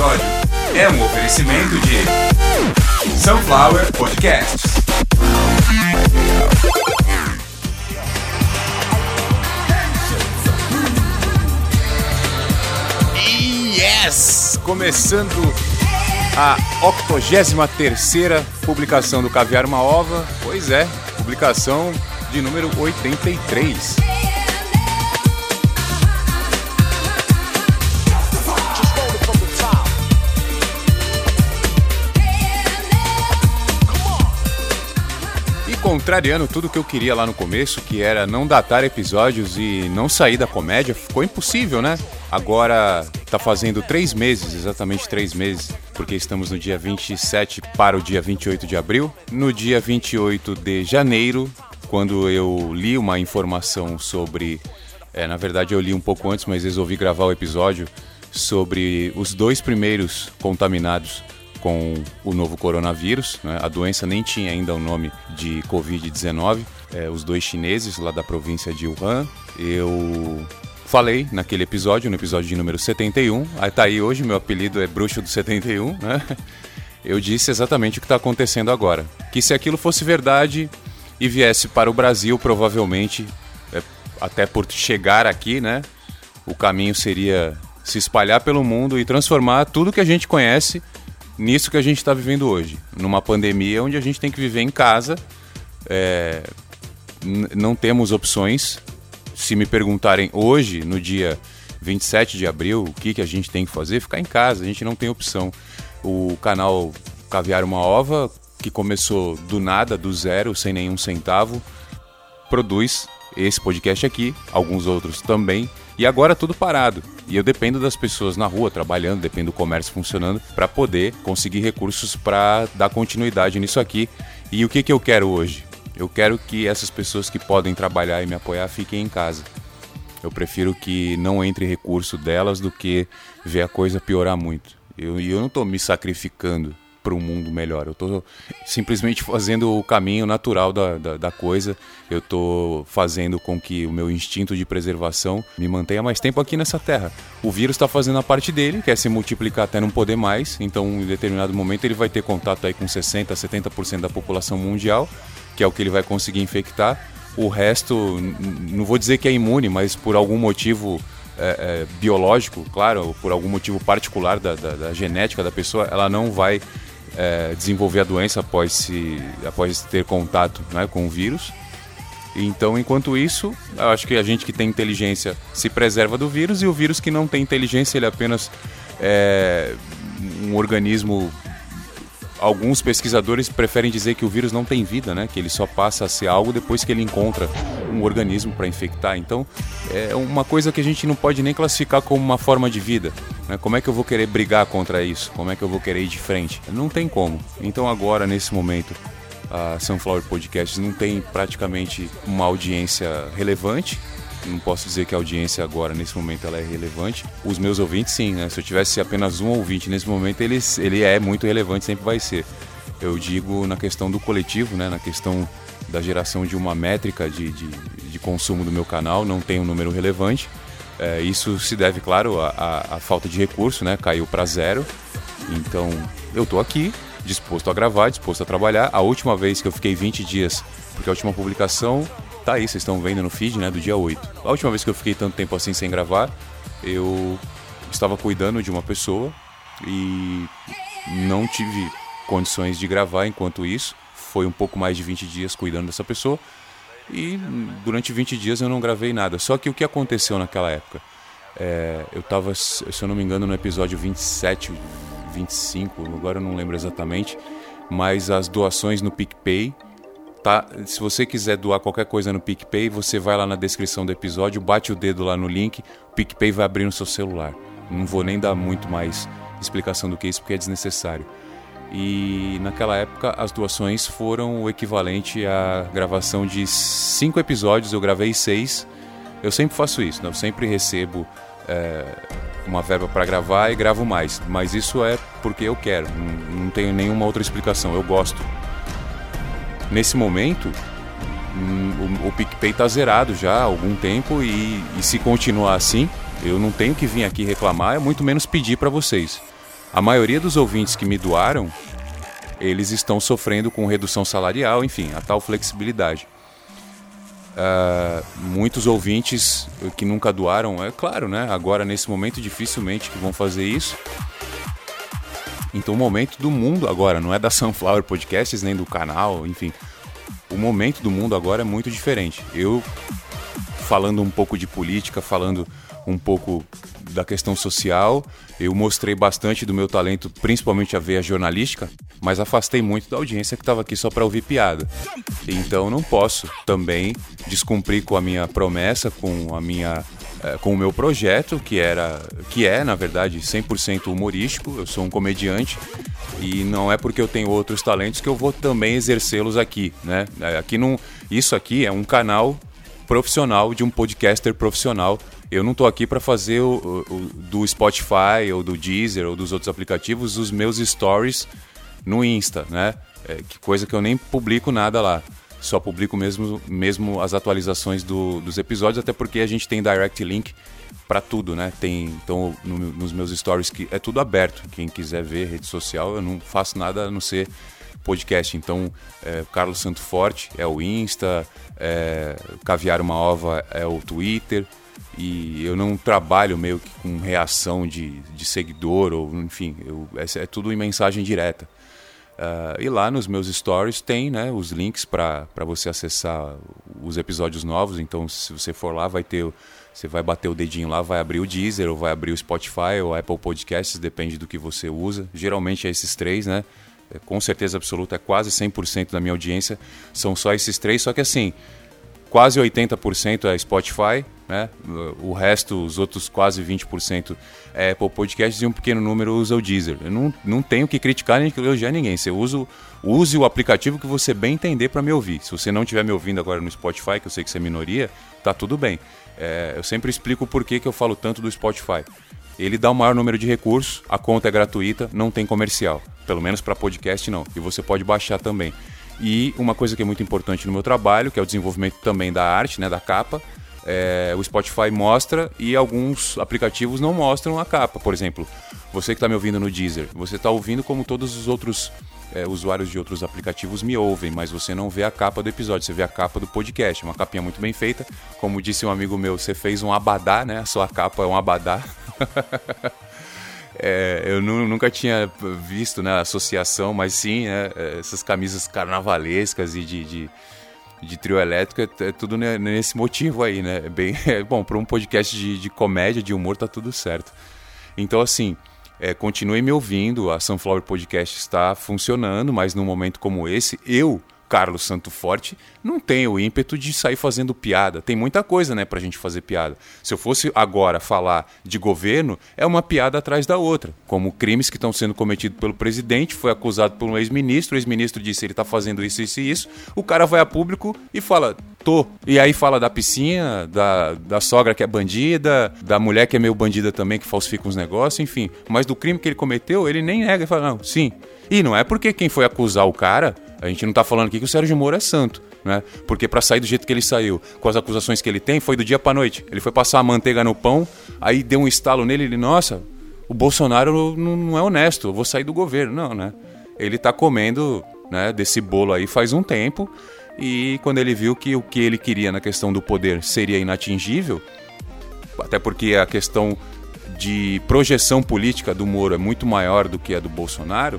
episódio é um oferecimento de Sunflower Podcasts. Yes! Começando a 83 publicação do Caviar Uma Ova. Pois é, publicação de número 83. Contrariando tudo que eu queria lá no começo, que era não datar episódios e não sair da comédia, ficou impossível, né? Agora tá fazendo três meses, exatamente três meses, porque estamos no dia 27 para o dia 28 de abril. No dia 28 de janeiro, quando eu li uma informação sobre. É, na verdade, eu li um pouco antes, mas resolvi gravar o episódio sobre os dois primeiros contaminados com o novo coronavírus. Né? A doença nem tinha ainda o nome de Covid-19. É, os dois chineses lá da província de Wuhan. Eu falei naquele episódio, no episódio de número 71. Aí tá aí hoje, meu apelido é Bruxo do 71, né? Eu disse exatamente o que está acontecendo agora. Que se aquilo fosse verdade e viesse para o Brasil, provavelmente, é, até por chegar aqui, né? O caminho seria se espalhar pelo mundo e transformar tudo que a gente conhece nisso que a gente está vivendo hoje. Numa pandemia onde a gente tem que viver em casa, é, não temos opções. Se me perguntarem hoje, no dia 27 de abril, o que, que a gente tem que fazer, ficar em casa, a gente não tem opção. O canal Caviar Uma Ova, que começou do nada, do zero, sem nenhum centavo, produz esse podcast aqui, alguns outros também, e agora tudo parado. E eu dependo das pessoas na rua trabalhando, dependo do comércio funcionando para poder conseguir recursos para dar continuidade nisso aqui. E o que, que eu quero hoje? Eu quero que essas pessoas que podem trabalhar e me apoiar fiquem em casa. Eu prefiro que não entre recurso delas do que ver a coisa piorar muito. E eu, eu não estou me sacrificando para um mundo melhor. Eu estou simplesmente fazendo o caminho natural da, da, da coisa. Eu estou fazendo com que o meu instinto de preservação me mantenha mais tempo aqui nessa terra. O vírus está fazendo a parte dele, quer se multiplicar até não poder mais. Então, em determinado momento, ele vai ter contato aí com 60%, 70% da população mundial, que é o que ele vai conseguir infectar. O resto, não vou dizer que é imune, mas por algum motivo é, é, biológico, claro, por algum motivo particular da, da, da genética da pessoa, ela não vai é, desenvolver a doença após, se, após ter contato né, com o vírus. Então, enquanto isso, eu acho que a gente que tem inteligência se preserva do vírus e o vírus que não tem inteligência, ele é apenas é, um organismo. Alguns pesquisadores preferem dizer que o vírus não tem vida, né? Que ele só passa a ser algo depois que ele encontra um organismo para infectar. Então, é uma coisa que a gente não pode nem classificar como uma forma de vida. Né? Como é que eu vou querer brigar contra isso? Como é que eu vou querer ir de frente? Não tem como. Então, agora, nesse momento, a Sunflower Podcasts não tem praticamente uma audiência relevante. Não posso dizer que a audiência agora, nesse momento, ela é relevante. Os meus ouvintes, sim, né? Se eu tivesse apenas um ouvinte nesse momento, ele, ele é muito relevante, sempre vai ser. Eu digo na questão do coletivo, né? Na questão da geração de uma métrica de, de, de consumo do meu canal, não tem um número relevante. É, isso se deve, claro, à, falta de recurso, né? Caiu para zero. Então, eu tô aqui, disposto a gravar, disposto a trabalhar. A última vez que eu fiquei 20 dias, porque a última publicação tá aí, vocês estão vendo no feed, né, do dia 8. A última vez que eu fiquei tanto tempo assim sem gravar, eu estava cuidando de uma pessoa e não tive condições de gravar enquanto isso. Foi um pouco mais de 20 dias cuidando dessa pessoa e durante 20 dias eu não gravei nada. Só que o que aconteceu naquela época? É, eu estava, se eu não me engano, no episódio 27, 25, agora eu não lembro exatamente, mas as doações no PicPay Tá? Se você quiser doar qualquer coisa no PicPay, você vai lá na descrição do episódio, bate o dedo lá no link, o PicPay vai abrir no seu celular. Não vou nem dar muito mais explicação do que isso, porque é desnecessário. E naquela época as doações foram o equivalente à gravação de cinco episódios, eu gravei seis. Eu sempre faço isso, né? eu sempre recebo é, uma verba para gravar e gravo mais. Mas isso é porque eu quero, não, não tenho nenhuma outra explicação, eu gosto nesse momento, hum, o, o PicPay está zerado já há algum tempo e, e, se continuar assim, eu não tenho que vir aqui reclamar, é muito menos pedir para vocês. A maioria dos ouvintes que me doaram, eles estão sofrendo com redução salarial, enfim, a tal flexibilidade. Uh, muitos ouvintes que nunca doaram, é claro, né? Agora nesse momento dificilmente que vão fazer isso. Então o momento do mundo agora não é da Sunflower Podcasts nem do canal, enfim. O momento do mundo agora é muito diferente. Eu falando um pouco de política, falando um pouco da questão social. Eu mostrei bastante do meu talento, principalmente a veia jornalística, mas afastei muito da audiência que estava aqui só para ouvir piada. Então não posso também descumprir com a minha promessa, com a minha eh, com o meu projeto, que era que é, na verdade, 100% humorístico. Eu sou um comediante e não é porque eu tenho outros talentos que eu vou também exercê-los aqui, né? Eh, aqui não, isso aqui é um canal profissional de um podcaster profissional eu não estou aqui para fazer o, o, do Spotify ou do Deezer ou dos outros aplicativos os meus stories no Insta, né? É, que coisa que eu nem publico nada lá. Só publico mesmo, mesmo as atualizações do, dos episódios, até porque a gente tem direct link para tudo, né? Tem então no, nos meus stories que é tudo aberto. Quem quiser ver rede social, eu não faço nada a não ser podcast. Então, é, Carlos Santo Forte é o Insta, é, Caviar uma Ova é o Twitter, e eu não trabalho meio que com reação de, de seguidor, ou enfim, eu, é, é tudo em mensagem direta. Uh, e lá nos meus stories tem né, os links para você acessar os episódios novos. Então, se você for lá, vai ter. Você vai bater o dedinho lá, vai abrir o Deezer, ou vai abrir o Spotify, ou Apple Podcasts, depende do que você usa. Geralmente é esses três, né? É, com certeza absoluta, é quase 100% da minha audiência. São só esses três, só que assim, quase 80% é Spotify, né? O resto, os outros quase 20% é Apple Podcasts e um pequeno número usa o Deezer. Eu não, não tenho que criticar nem que elogiar ninguém. Você usa, use o aplicativo que você bem entender para me ouvir. Se você não estiver me ouvindo agora no Spotify, que eu sei que você é minoria, tá tudo bem. É, eu sempre explico por que, que eu falo tanto do Spotify. Ele dá o maior número de recursos, a conta é gratuita, não tem comercial. Pelo menos para podcast não. E você pode baixar também. E uma coisa que é muito importante no meu trabalho, que é o desenvolvimento também da arte, né, da capa, é, o Spotify mostra e alguns aplicativos não mostram a capa. Por exemplo, você que está me ouvindo no Deezer, você está ouvindo como todos os outros é, usuários de outros aplicativos me ouvem, mas você não vê a capa do episódio, você vê a capa do podcast. Uma capinha muito bem feita. Como disse um amigo meu, você fez um abadá, né? A sua capa é um abadá. É, eu nunca tinha visto né, associação, mas sim né, essas camisas carnavalescas e de, de, de trio elétrico, é, é, tudo nesse motivo aí, né? É bem, é, bom, para um podcast de, de comédia, de humor, tá tudo certo. Então, assim, é, continue me ouvindo, a Sunflower Podcast está funcionando, mas num momento como esse, eu Carlos Santo Forte não tem o ímpeto de sair fazendo piada. Tem muita coisa, né, pra gente fazer piada. Se eu fosse agora falar de governo, é uma piada atrás da outra. Como crimes que estão sendo cometidos pelo presidente, foi acusado por um ex-ministro, o ex-ministro disse ele tá fazendo isso, isso e isso. O cara vai a público e fala, E aí fala da piscina, da, da sogra que é bandida, da mulher que é meio bandida também, que falsifica uns negócios, enfim. Mas do crime que ele cometeu, ele nem nega, ele fala, não, sim. E não é porque quem foi acusar o cara a gente não está falando aqui que o Sérgio Moro é santo, né? Porque para sair do jeito que ele saiu, com as acusações que ele tem, foi do dia para noite. Ele foi passar a manteiga no pão, aí deu um estalo nele, ele, nossa, o Bolsonaro não é honesto, eu vou sair do governo. Não, né? Ele está comendo né, desse bolo aí faz um tempo e quando ele viu que o que ele queria na questão do poder seria inatingível, até porque a questão de projeção política do Moro é muito maior do que a do Bolsonaro,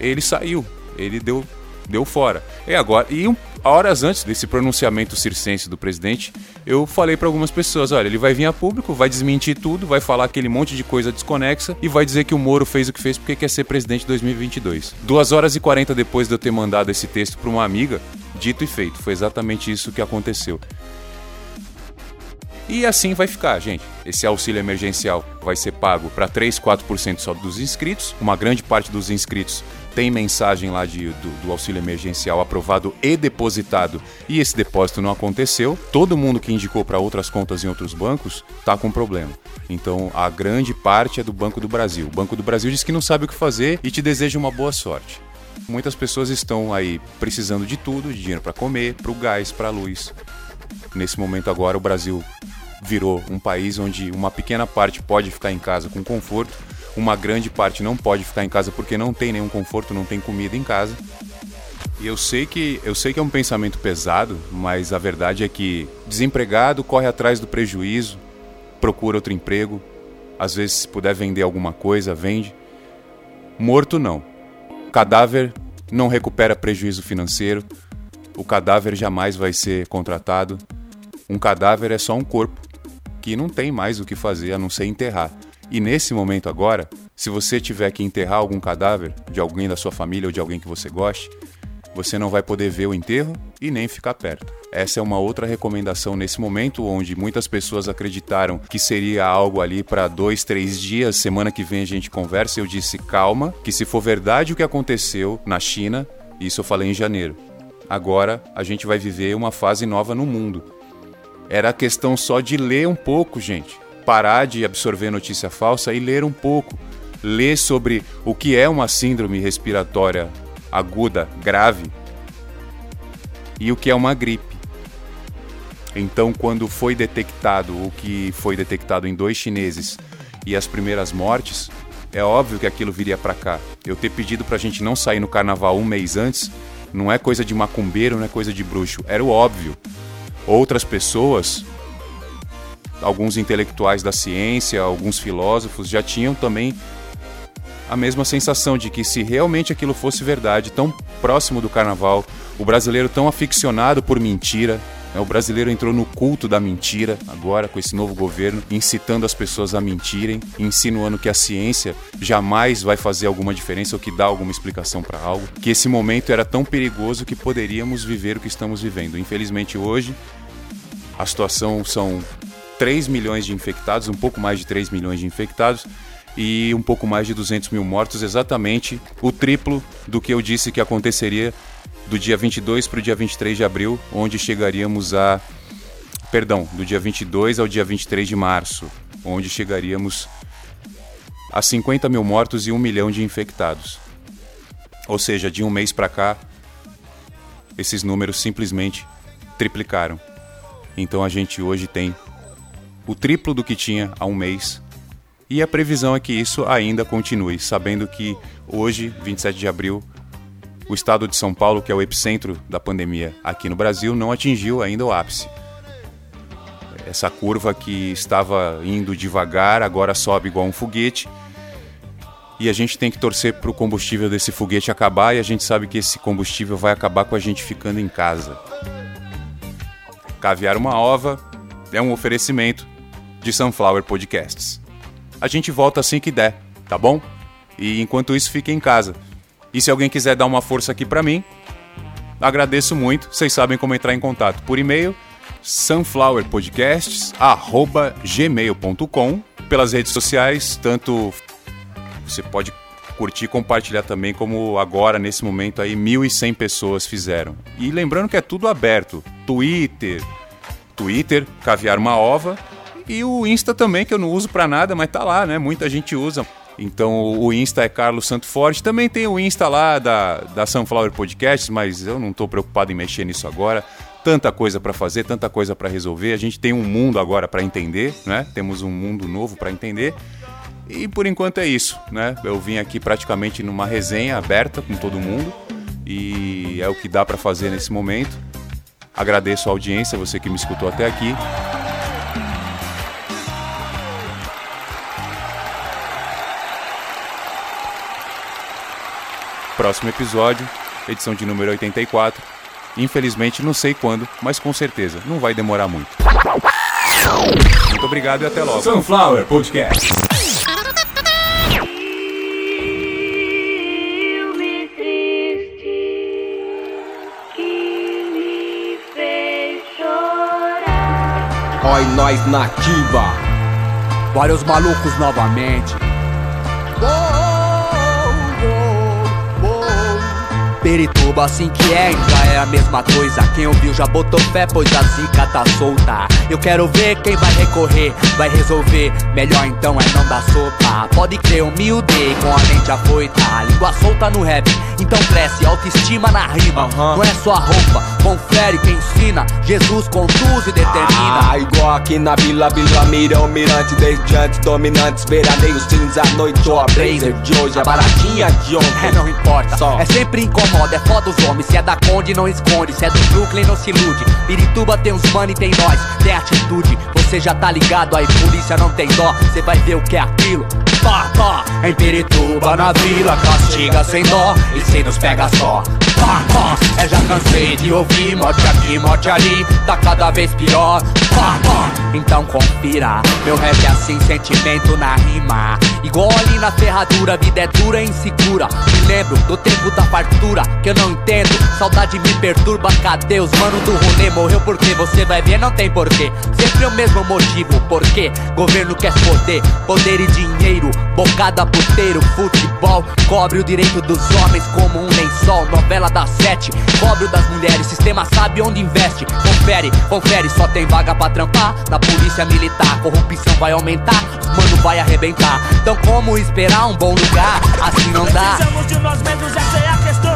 ele saiu. Ele deu deu fora. E agora, e horas antes desse pronunciamento circense do presidente, eu falei para algumas pessoas, olha, ele vai vir a público, vai desmentir tudo, vai falar aquele monte de coisa desconexa e vai dizer que o Moro fez o que fez porque quer ser presidente em 2022. Duas horas e 40 depois de eu ter mandado esse texto para uma amiga, dito e feito, foi exatamente isso que aconteceu. E assim vai ficar, gente. Esse auxílio emergencial vai ser pago para 3, 4% só dos inscritos. Uma grande parte dos inscritos tem mensagem lá de, do, do, auxílio emergencial aprovado e depositado e esse depósito não aconteceu, todo mundo que indicou para outras contas em outros bancos está com problema. Então a grande parte é do Banco do Brasil. O Banco do Brasil diz que não sabe o que fazer e te deseja uma boa sorte. Muitas pessoas estão aí precisando de tudo, de dinheiro para comer, para o gás, para a luz. Nesse momento agora o Brasil virou um país onde uma pequena parte pode ficar em casa com conforto Uma grande parte não pode ficar em casa porque não tem nenhum conforto, não tem comida em casa. E eu sei que eu sei que é um pensamento pesado, mas a verdade é que desempregado corre atrás do prejuízo, procura outro emprego, às vezes se puder vender alguma coisa, vende. Morto não. Cadáver não recupera prejuízo financeiro. O cadáver jamais vai ser contratado. Um cadáver é só um corpo que não tem mais o que fazer a não ser enterrar. E nesse momento agora, se você tiver que enterrar algum cadáver de alguém da sua família ou de alguém que você goste, você não vai poder ver o enterro e nem ficar perto. Essa é uma outra recomendação nesse momento, onde muitas pessoas acreditaram que seria algo ali para dois, três dias. Semana que vem a gente conversa. Eu disse calma, que se for verdade o que aconteceu na China, isso eu falei em janeiro. Agora a gente vai viver uma fase nova no mundo. Era questão só de ler um pouco, gente. Parar de absorver notícia falsa e ler um pouco. Ler sobre o que é uma síndrome respiratória aguda, grave, e o que é uma gripe. Então, quando foi detectado o que foi detectado em dois chineses e as primeiras mortes, é óbvio que aquilo viria para cá. Eu ter pedido para a gente não sair no carnaval um mês antes não é coisa de macumbeiro, não é coisa de bruxo, era o óbvio. Outras pessoas, alguns intelectuais da ciência, alguns filósofos já tinham também a mesma sensação de que se realmente aquilo fosse verdade, tão próximo do carnaval, o brasileiro tão aficionado por mentira, né, o brasileiro entrou no culto da mentira agora com esse novo governo, incitando as pessoas a mentirem, insinuando que a ciência jamais vai fazer alguma diferença ou que dá alguma explicação para algo, que esse momento era tão perigoso que poderíamos viver o que estamos vivendo. Infelizmente hoje a situação são 3 milhões de infectados, um pouco mais de 3 milhões de infectados, e um pouco mais de 200 mil mortos, exatamente o triplo do que eu disse que aconteceria do dia 22 para o dia 23 de abril, onde chegaríamos a. Perdão, do dia 22 ao dia 23 de março, onde chegaríamos a 50 mil mortos e 1 milhão de infectados. Ou seja, de um mês para cá, esses números simplesmente triplicaram. Então a gente hoje tem o triplo do que tinha há um mês e a previsão é que isso ainda continue, sabendo que hoje, 27 de abril, o estado de São Paulo, que é o epicentro da pandemia aqui no Brasil, não atingiu ainda o ápice. Essa curva que estava indo devagar agora sobe igual um foguete. E a gente tem que torcer para o combustível desse foguete acabar, e a gente sabe que esse combustível vai acabar com a gente ficando em casa. Caviar uma ova é um oferecimento de Sunflower Podcasts. A gente volta assim que der, tá bom? E enquanto isso, fique em casa. E se alguém quiser dar uma força aqui para mim, agradeço muito. Vocês sabem como entrar em contato por e-mail sunflowerpodcasts@gmail.com, pelas redes sociais, tanto você pode curtir e compartilhar também, como agora, nesse momento aí, 1.100 pessoas fizeram. E lembrando que é tudo aberto. Twitter, Twitter, Caviar uma Ova, e o Insta também, que eu não uso para nada, mas tá lá, né? Muita gente usa. Então o Insta é Carlos Santo Forte. Também tem o Insta lá da, da Sunflower Podcasts, mas eu não estou preocupado em mexer nisso agora. Tanta coisa para fazer, tanta coisa para resolver. A gente tem um mundo agora para entender, né? Temos um mundo novo para entender. E por enquanto é isso, né? Eu vim aqui praticamente numa resenha aberta com todo mundo e é o que dá para fazer nesse momento. Agradeço a audiência, você que me escutou até aqui. Próximo episódio, edição de número 84. Infelizmente, não sei quando, mas com certeza não vai demorar muito. Muito obrigado e até logo. Sunflower Podcast. Oi, nós nativa. Vários malucos novamente. Perituba, assim que é, ainda é a mesma coisa. Quem ouviu já botou fé, pois a zica tá solta. Eu quero ver quem vai recorrer, vai resolver. Melhor então é não dar sopa. Pode crer, humilde, com a mente afoita. Língua solta no rap, então cresce, autoestima na rima. Não é só a roupa, confere quem ensina. Jesus conduz e determina. Ah, igual aqui na Vila, Vila Mira, o mirante desde antes, dominantes, veraneio, cinza, noite, ó, a blazer de hoje, a baratinha de É, ontem. não importa. Só. É sempre incomoda, é foda os homens. Se é da Conde, não esconde. Se é do Brooklyn, não se ilude. Pirituba tem os money, tem nós, tem atitude. Você já tá ligado aí, polícia não tem dó. Você vai ver o que é aquilo. Pá, pá. Em Pirituba, na vila, castiga sem dó. E se nos pega só. Pá, pá. É, já cansei de ouvir morte aqui, morte ali. Tá cada vez pior. Pá, pá. Então confira. Meu rap é assim, sentimento na rima. Igual ali na ferradura, vida é dura e insegura. Me lembro do tempo da fartura, que eu não entendo. Saudade me perturba, cadê os mano do rolê? Morreu porque você vai ver, não tem porquê. Sempre o mesmo motivo, porquê? Governo quer poder, poder e dinheiro. Bocada puteiro, futebol. Cobre o direito dos homens como um lençol. Novela das sete, cobre o das mulheres. Sistema sabe onde investe. Confere, confere, só tem vaga pra trampar. Na polícia militar, corrupção vai aumentar. Os mano vai arrebentar. Então, como esperar um bom lugar? Assim não dá. Precisamos de nós mesmos, essa é a questão.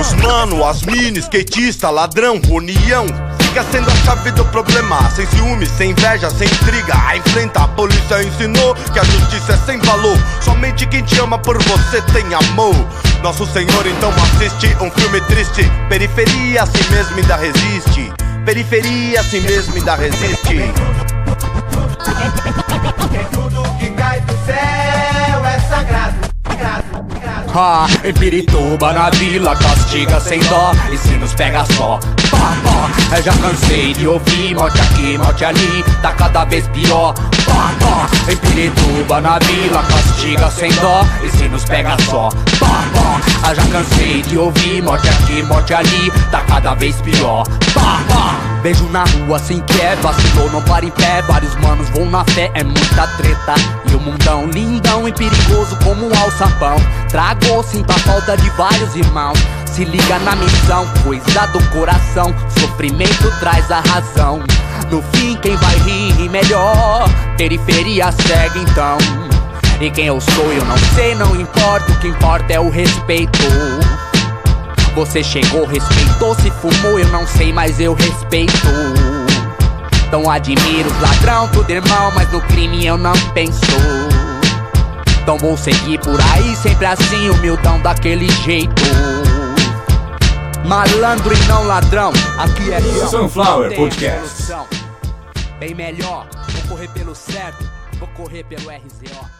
Os mano, as mini, skatista, ladrão, união. Fica sendo a chave do problema. Sem ciúme, sem inveja, sem intriga. A enfrenta, a polícia ensinou que a justiça é sem valor. Somente quem te ama por você tem amor. Nosso Senhor então assiste um filme triste. Periferia assim mesmo ainda resiste. Periferia assim mesmo ainda resiste. Ha, em Pirituba, na vila, castiga sem dó E se nos pega só, pá, pá Eu já cansei de ouvir morte aqui, morte ali Tá cada vez pior, pá Em Pirituba, na vila, castiga sem dó. E se nos pega só, pá Eu já cansei de ouvir morte aqui, morte ali. Tá cada vez pior, pá, pá na rua assim que é, vacilou, não para em pé. Vários manos vão na fé, é muita treta. E o mundão lindão e perigoso como um alçapão. Trago, sinto a falta de vários irmãos. Se liga na missão, coisa do coração. Sofrimento traz a razão No fim quem vai rir ri melhor Periferia segue então E quem eu sou eu não sei, não importa O que importa é o respeito você chegou, respeitou, se fumou, eu não sei, mas eu respeito. Então admiro os ladrão, tudo irmão, mas no crime eu não penso. Então vou seguir por aí, sempre assim, humildão daquele jeito. Malandro e não ladrão, aqui é. Sunflower Podcast. Bem melhor, vou correr pelo certo, vou correr pelo RZO.